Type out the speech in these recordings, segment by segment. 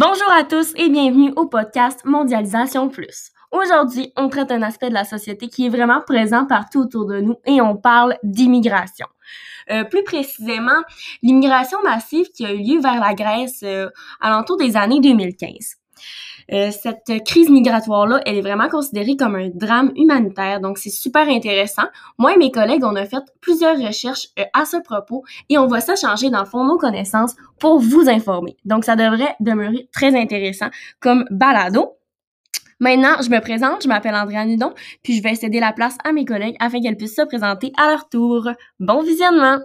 Bonjour à tous et bienvenue au podcast Mondialisation Plus. Aujourd'hui, on traite un aspect de la société qui est vraiment présent partout autour de nous et on parle d'immigration. Euh, plus précisément, l'immigration massive qui a eu lieu vers la Grèce euh, à l'entour des années 2015. Euh, cette crise migratoire-là, elle est vraiment considérée comme un drame humanitaire, donc c'est super intéressant. Moi et mes collègues, on a fait plusieurs recherches euh, à ce propos et on va s'échanger dans fond nos connaissances pour vous informer. Donc ça devrait demeurer très intéressant comme balado. Maintenant, je me présente, je m'appelle Andréa Nudon, puis je vais céder la place à mes collègues afin qu'elles puissent se présenter à leur tour. Bon visionnement!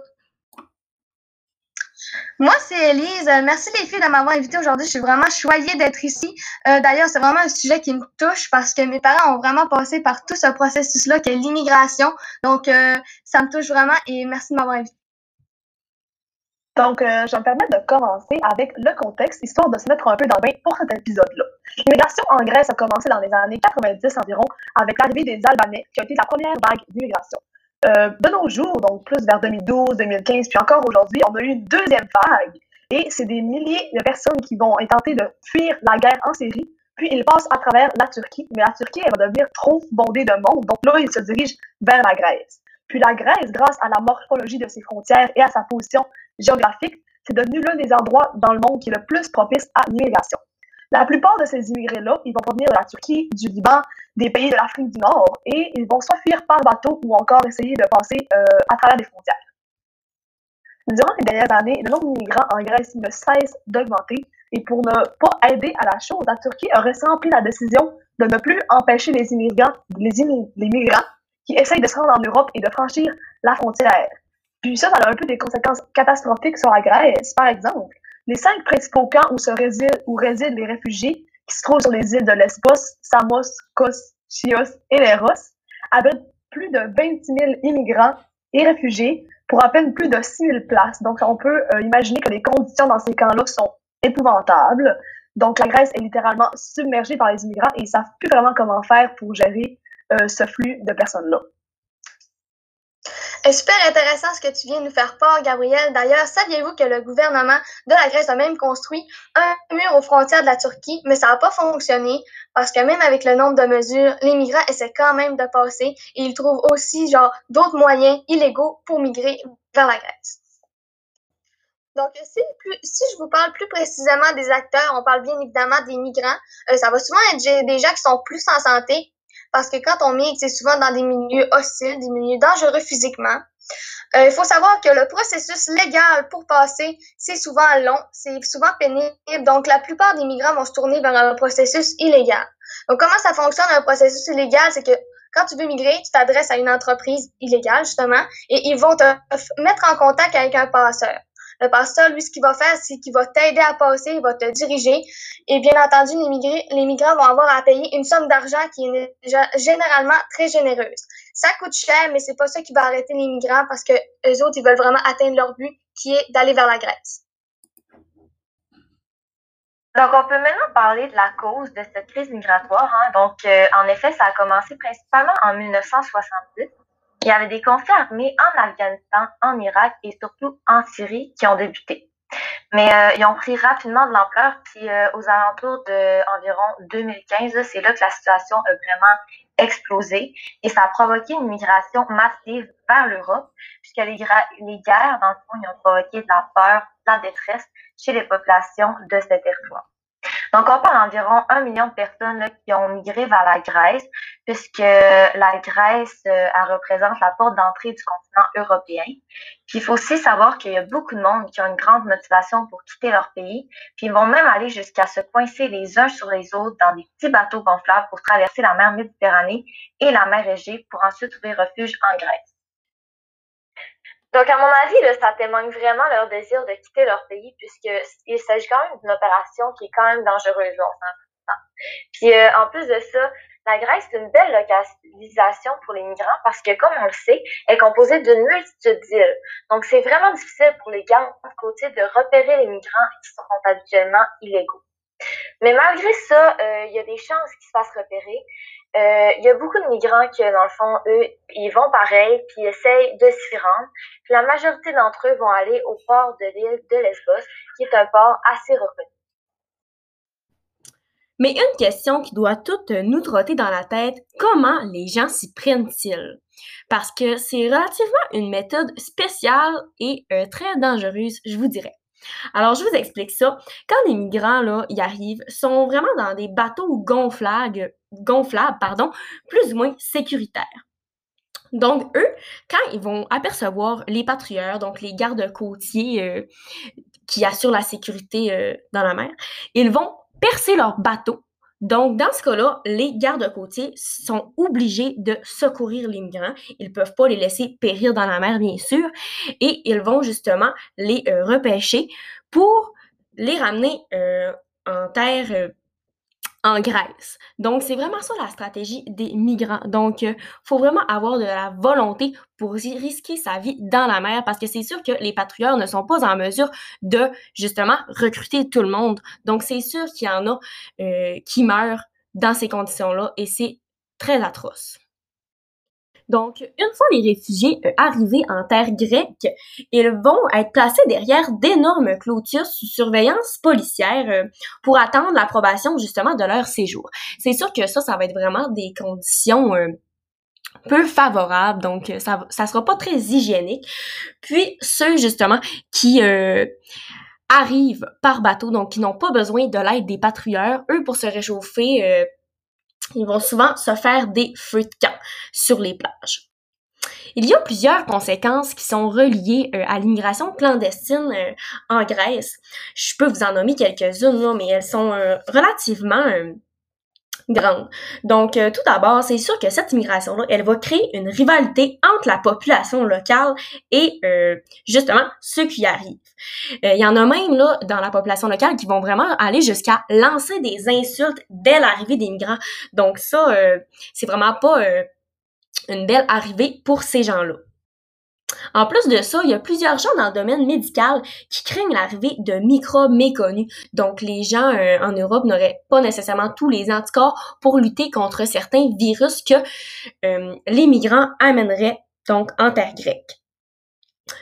Moi, c'est Elise. Euh, merci les filles de m'avoir invitée aujourd'hui. Je suis vraiment choyée d'être ici. Euh, D'ailleurs, c'est vraiment un sujet qui me touche parce que mes parents ont vraiment passé par tout ce processus-là qu'est l'immigration. Donc, euh, ça me touche vraiment et merci de m'avoir invitée. Donc, euh, je me permets de commencer avec le contexte, histoire de se mettre un peu dans le bain pour cet épisode-là. L'immigration en Grèce a commencé dans les années 90 environ avec l'arrivée des Albanais, qui a été la première vague d'immigration. Euh, de nos jours, donc plus vers 2012, 2015, puis encore aujourd'hui, on a eu une deuxième vague. Et c'est des milliers de personnes qui vont tenter de fuir la guerre en Syrie. Puis ils passent à travers la Turquie. Mais la Turquie, elle va devenir trop bondée de monde. Donc là, ils se dirigent vers la Grèce. Puis la Grèce, grâce à la morphologie de ses frontières et à sa position géographique, c'est devenu l'un des endroits dans le monde qui est le plus propice à l'immigration. La plupart de ces immigrés-là, ils vont provenir de la Turquie, du Liban, des pays de l'Afrique du Nord, et ils vont soit fuir par bateau ou encore essayer de passer euh, à travers les frontières. Durant les dernières années, le nombre d'immigrants en Grèce ne cesse d'augmenter, et pour ne pas aider à la chose, la Turquie a récemment pris la décision de ne plus empêcher les immigrants, les, les migrants qui essayent de se rendre en Europe et de franchir la frontière. Puis ça, ça a un peu des conséquences catastrophiques sur la Grèce. Par exemple, les cinq principaux camps où, se résident, où résident les réfugiés, qui se trouvent sur les îles de Lesbos, Samos, Kos, Chios et Leros, abritent plus de 26 000 immigrants et réfugiés pour à peine plus de 6 000 places. Donc, on peut euh, imaginer que les conditions dans ces camps-là sont épouvantables. Donc, la Grèce est littéralement submergée par les immigrants et ils savent plus vraiment comment faire pour gérer euh, ce flux de personnes-là. Super intéressant ce que tu viens de nous faire part, Gabriel. D'ailleurs, saviez-vous que le gouvernement de la Grèce a même construit un mur aux frontières de la Turquie, mais ça n'a pas fonctionné parce que même avec le nombre de mesures, les migrants essaient quand même de passer et ils trouvent aussi genre d'autres moyens illégaux pour migrer vers la Grèce. Donc, si je vous parle plus précisément des acteurs, on parle bien évidemment des migrants. Euh, ça va souvent être des gens qui sont plus en santé, parce que quand on migre, c'est souvent dans des milieux hostiles, des milieux dangereux physiquement. Euh, il faut savoir que le processus légal pour passer, c'est souvent long, c'est souvent pénible. Donc, la plupart des migrants vont se tourner vers un processus illégal. Donc, comment ça fonctionne un processus illégal? C'est que quand tu veux migrer, tu t'adresses à une entreprise illégale, justement, et ils vont te mettre en contact avec un passeur. Le pasteur, lui, ce qu'il va faire, c'est qu'il va t'aider à passer, il va te diriger. Et bien entendu, les, migrants, vont avoir à payer une somme d'argent qui est généralement très généreuse. Ça coûte cher, mais c'est pas ça qui va arrêter les migrants parce que autres, ils veulent vraiment atteindre leur but, qui est d'aller vers la Grèce. Donc, on peut maintenant parler de la cause de cette crise migratoire. Hein. Donc, euh, en effet, ça a commencé principalement en 1970 il y avait des conflits armés en Afghanistan, en Irak et surtout en Syrie qui ont débuté. Mais euh, ils ont pris rapidement de l'ampleur, puis euh, aux alentours de environ 2015, c'est là que la situation a vraiment explosé et ça a provoqué une migration massive vers l'Europe, puisque les, les guerres, dans le fond, ils ont provoqué de la peur, de la détresse chez les populations de ces territoires. Donc, on parle d'environ un million de personnes qui ont migré vers la Grèce, puisque la Grèce, euh, elle représente la porte d'entrée du continent européen. Puis, il faut aussi savoir qu'il y a beaucoup de monde qui ont une grande motivation pour quitter leur pays, puis ils vont même aller jusqu'à se coincer les uns sur les autres dans des petits bateaux gonflables pour traverser la mer Méditerranée et la mer Égée pour ensuite trouver refuge en Grèce. Donc, à mon avis, ça témoigne vraiment leur désir de quitter leur pays, puisqu'il s'agit quand même d'une opération qui est quand même dangereuse, on Puis, euh, en plus de ça, la Grèce, c'est une belle localisation pour les migrants parce que, comme on le sait, elle est composée d'une multitude d'îles. Donc, c'est vraiment difficile pour les gardes côtiers de repérer les migrants qui sont habituellement illégaux. Mais malgré ça, euh, il y a des chances qu'ils se fassent repérer. Euh, il y a beaucoup de migrants qui, dans le fond, eux, ils vont pareil, puis ils essayent de s'y rendre. Puis la majorité d'entre eux vont aller au port de l'île de Lesbos, qui est un port assez reconnu. Mais une question qui doit toutes nous trotter dans la tête, comment les gens s'y prennent-ils? Parce que c'est relativement une méthode spéciale et euh, très dangereuse, je vous dirais. Alors, je vous explique ça. Quand les migrants là, y arrivent, sont vraiment dans des bateaux gonflables, gonflables pardon, plus ou moins sécuritaires. Donc, eux, quand ils vont apercevoir les patrouilleurs, donc les gardes côtiers euh, qui assurent la sécurité euh, dans la mer, ils vont percer leur bateau. Donc, dans ce cas-là, les gardes côtiers sont obligés de secourir les migrants. Ils ne peuvent pas les laisser périr dans la mer, bien sûr, et ils vont justement les euh, repêcher pour les ramener en terre en Grèce. Donc, c'est vraiment ça la stratégie des migrants. Donc, il euh, faut vraiment avoir de la volonté pour risquer sa vie dans la mer parce que c'est sûr que les patrouilleurs ne sont pas en mesure de, justement, recruter tout le monde. Donc, c'est sûr qu'il y en a euh, qui meurent dans ces conditions-là et c'est très atroce. Donc, une fois les réfugiés euh, arrivés en terre grecque, ils vont être placés derrière d'énormes clôtures sous surveillance policière euh, pour attendre l'approbation justement de leur séjour. C'est sûr que ça, ça va être vraiment des conditions euh, peu favorables, donc ça, ça sera pas très hygiénique. Puis ceux justement qui arrivent par bateau, donc qui n'ont pas besoin de l'aide des patrouilleurs, eux pour se réchauffer ils vont souvent se faire des feux de camp sur les plages. Il y a plusieurs conséquences qui sont reliées euh, à l'immigration clandestine euh, en Grèce. Je peux vous en nommer quelques-unes, mais elles sont euh, relativement grande. Donc, euh, tout d'abord, c'est sûr que cette immigration-là, elle va créer une rivalité entre la population locale et euh, justement ceux qui arrivent. Euh, il y en a même là dans la population locale qui vont vraiment aller jusqu'à lancer des insultes dès l'arrivée des migrants. Donc ça, c'est vraiment pas une belle arrivée pour ces gens-là. En plus de ça, il y a plusieurs gens dans le domaine médical qui craignent l'arrivée de microbes méconnus. Donc, les gens euh, en Europe n'auraient pas nécessairement tous les anticorps pour lutter contre certains virus que euh, les migrants amèneraient donc en terre grecque.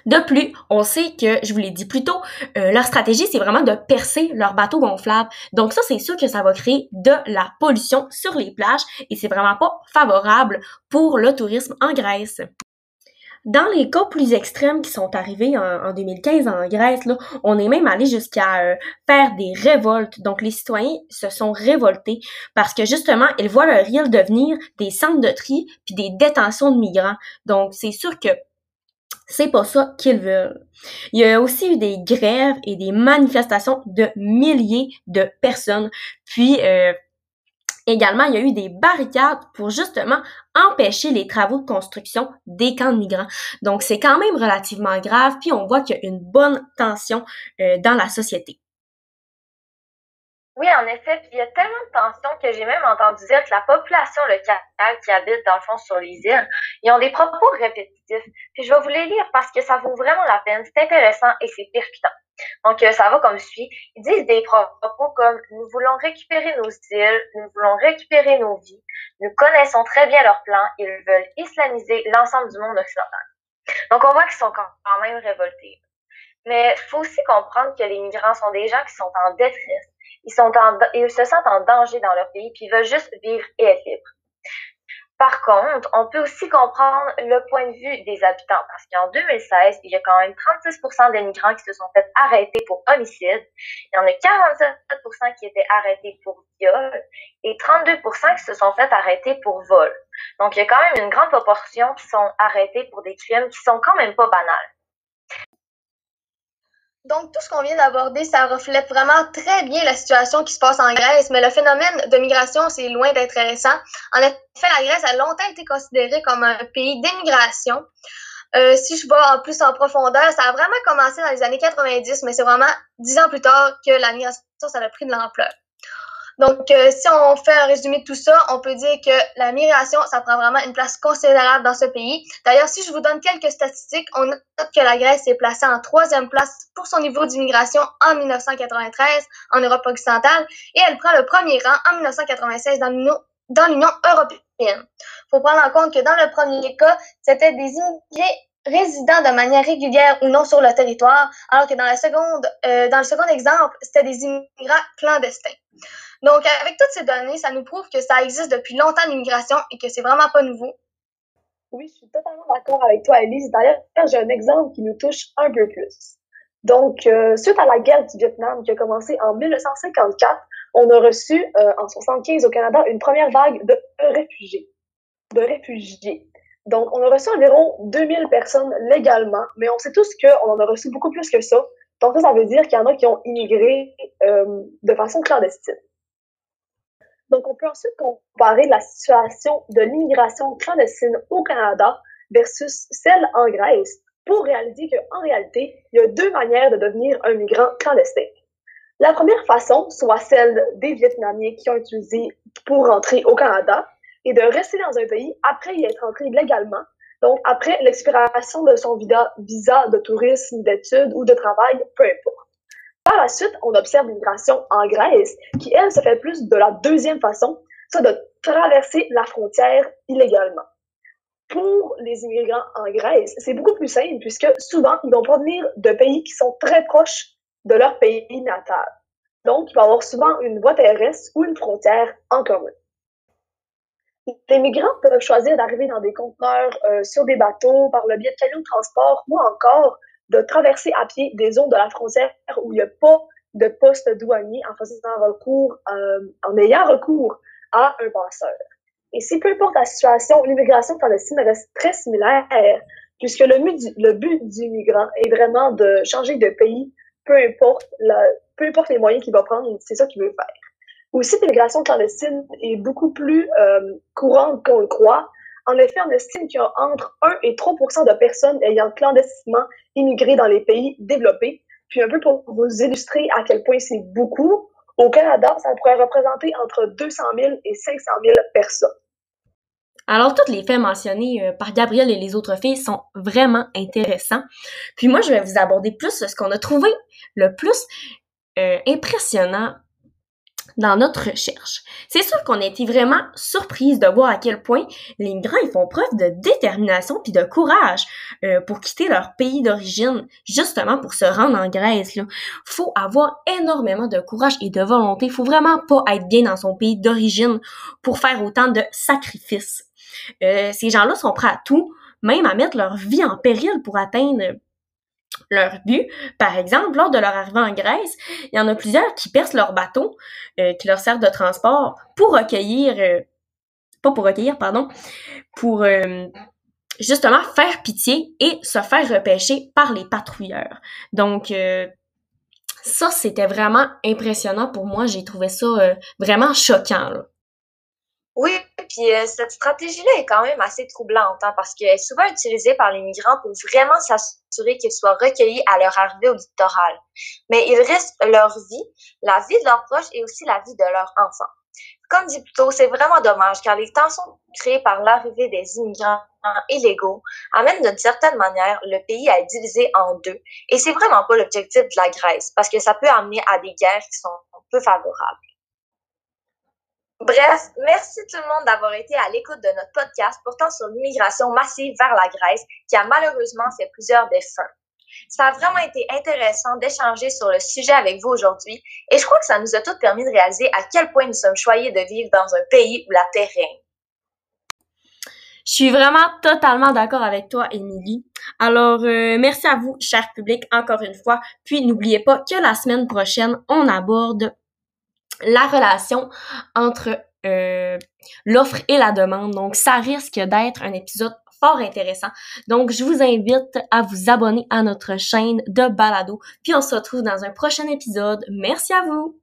De plus, on sait que, je vous l'ai dit plus tôt, euh, leur stratégie, c'est vraiment de percer leurs bateaux gonflables. Donc ça, c'est sûr que ça va créer de la pollution sur les plages et c'est vraiment pas favorable pour le tourisme en Grèce. Dans les cas plus extrêmes qui sont arrivés en, 2015 en Grèce, là, on est même allé jusqu'à euh, faire des révoltes. Donc les citoyens se sont révoltés parce que justement, ils voient leur île devenir des centres de tri puis des détentions de migrants. Donc c'est sûr que c'est pas ça qu'ils veulent. Il y a aussi eu des grèves et des manifestations de milliers de personnes. Puis euh, Également, il y a eu des barricades pour justement empêcher les travaux de construction des camps de migrants. Donc, c'est quand même relativement grave, puis on voit qu'il y a une bonne tension euh, dans la société. Oui, en effet, il y a tellement de tensions que j'ai même entendu dire que la population locale qui habite dans le fond sur les îles, ils ont des propos répétitifs. Puis je vais vous les lire parce que ça vaut vraiment la peine, c'est intéressant et c'est percutant. Donc euh, ça va comme suit. Ils disent des propos comme nous voulons récupérer nos îles, nous voulons récupérer nos vies, nous connaissons très bien leurs plans, ils veulent islamiser l'ensemble du monde occidental. Donc on voit qu'ils sont quand même révoltés. Mais il faut aussi comprendre que les migrants sont des gens qui sont en détresse ils, se sentent en danger dans leur pays, puis ils veulent juste vivre et être libres. Par contre, on peut aussi comprendre le point de vue des habitants, parce qu'en 2016, il y a quand même 36% des migrants qui se sont fait arrêter pour homicide, il y en a 47% qui étaient arrêtés pour viol, et 32% qui se sont fait arrêter pour vol. Donc, il y a quand même une grande proportion qui sont arrêtés pour des crimes qui sont quand même pas banals. Donc, tout ce qu'on vient d'aborder, ça reflète vraiment très bien la situation qui se passe en Grèce, mais le phénomène de migration, c'est loin d'être récent. En effet, la Grèce a longtemps été considérée comme un pays d'émigration. Euh, si je vais en plus en profondeur, ça a vraiment commencé dans les années 90, mais c'est vraiment dix ans plus tard que la migration, ça a pris de l'ampleur. Donc, euh, si on fait un résumé de tout ça, on peut dire que la migration, ça prend vraiment une place considérable dans ce pays. D'ailleurs, si je vous donne quelques statistiques, on note que la Grèce est placée en troisième place pour son niveau d'immigration en 1993 en Europe occidentale et elle prend le premier rang en 1996 dans l'Union européenne. Il faut prendre en compte que dans le premier cas, c'était des immigrés résidant de manière régulière ou non sur le territoire, alors que dans, la seconde, euh, dans le second exemple, c'était des immigrants clandestins. Donc, avec toutes ces données, ça nous prouve que ça existe depuis longtemps l'immigration et que c'est vraiment pas nouveau. Oui, je suis totalement d'accord avec toi, Elise. D'ailleurs, j'ai un exemple qui nous touche un peu plus. Donc, euh, suite à la guerre du Vietnam qui a commencé en 1954, on a reçu euh, en 75 au Canada une première vague de réfugiés. De réfugiés. Donc, on a reçu environ 2000 personnes légalement, mais on sait tous qu'on en a reçu beaucoup plus que ça. Donc, ça, ça veut dire qu'il y en a qui ont immigré euh, de façon clandestine. Donc, on peut ensuite comparer la situation de l'immigration clandestine au Canada versus celle en Grèce pour réaliser qu'en réalité, il y a deux manières de devenir un migrant clandestin. La première façon, soit celle des Vietnamiens qui ont utilisé pour rentrer au Canada, et de rester dans un pays après y être entré légalement, donc après l'expiration de son visa de tourisme, d'études ou de travail, peu importe. Par la suite, on observe l'immigration en Grèce, qui, elle, se fait plus de la deuxième façon, soit de traverser la frontière illégalement. Pour les immigrants en Grèce, c'est beaucoup plus simple puisque souvent, ils vont provenir de pays qui sont très proches de leur pays natal. Donc, il va avoir souvent une voie terrestre ou une frontière en commun. Les migrants peuvent choisir d'arriver dans des conteneurs euh, sur des bateaux par le biais de camions de transport ou encore de traverser à pied des zones de la frontière où il n'y a pas de poste douanier en faisant recours, euh, en ayant recours à un passeur. Et si peu importe la situation, l'immigration clandestine reste très similaire, puisque le but du, migrant est vraiment de changer de pays, peu importe, la, peu importe les moyens qu'il va prendre, c'est ça qu'il veut faire. Aussi, l'immigration clandestine est beaucoup plus euh, courante qu'on le croit. En effet, on estime qu'il y a entre 1 et 3% de personnes ayant clandestinement immigré dans les pays développés. Puis un peu pour vous illustrer à quel point c'est beaucoup, au Canada, ça pourrait représenter entre 200 000 et 500 000 personnes. Alors, tous les faits mentionnés euh, par Gabrielle et les autres filles sont vraiment intéressants. Puis moi, je vais vous aborder plus ce qu'on a trouvé le plus euh, impressionnant dans notre recherche. C'est sûr qu'on a été vraiment surprise de voir à quel point les migrants font preuve de détermination puis de courage euh, pour quitter leur pays d'origine, justement pour se rendre en Grèce. Là. Faut avoir énormément de courage et de volonté. Faut vraiment pas être bien dans son pays d'origine pour faire autant de sacrifices. Euh, ces gens-là sont prêts à tout, même à mettre leur vie en péril pour atteindre leur but. Par exemple, lors de leur arrivée en Grèce, il y en a plusieurs qui percent leur bateau, euh, qui leur servent de transport pour recueillir, euh, pas pour recueillir, pardon, pour euh, justement faire pitié et se faire repêcher par les patrouilleurs. Donc, ça, c'était vraiment impressionnant pour moi. J'ai trouvé ça vraiment choquant. Oui, puis euh, cette stratégie-là est quand même assez troublante hein, parce qu'elle est souvent utilisée par les migrants pour vraiment s'assurer qu'ils soient recueillis à leur arrivée au littoral. Mais ils risquent leur vie, la vie de leurs proches et aussi la vie de leurs enfants. Comme dit plus tôt, c'est vraiment dommage car les tensions créées par l'arrivée des immigrants illégaux amènent d'une certaine manière le pays à être divisé en deux. Et c'est vraiment pas l'objectif de la Grèce parce que ça peut amener à des guerres qui sont peu favorables. Bref, merci tout le monde d'avoir été à l'écoute de notre podcast portant sur l'immigration massive vers la Grèce qui a malheureusement fait plusieurs défunts. Ça a vraiment été intéressant d'échanger sur le sujet avec vous aujourd'hui et je crois que ça nous a tous permis de réaliser à quel point nous sommes choyés de vivre dans un pays où la terre règne. Je suis vraiment totalement d'accord avec toi, Émilie. Alors, euh, merci à vous, cher public, encore une fois. Puis, n'oubliez pas que la semaine prochaine, on aborde la relation entre euh, l'offre et la demande. Donc, ça risque d'être un épisode fort intéressant. Donc, je vous invite à vous abonner à notre chaîne de balado. Puis, on se retrouve dans un prochain épisode. Merci à vous!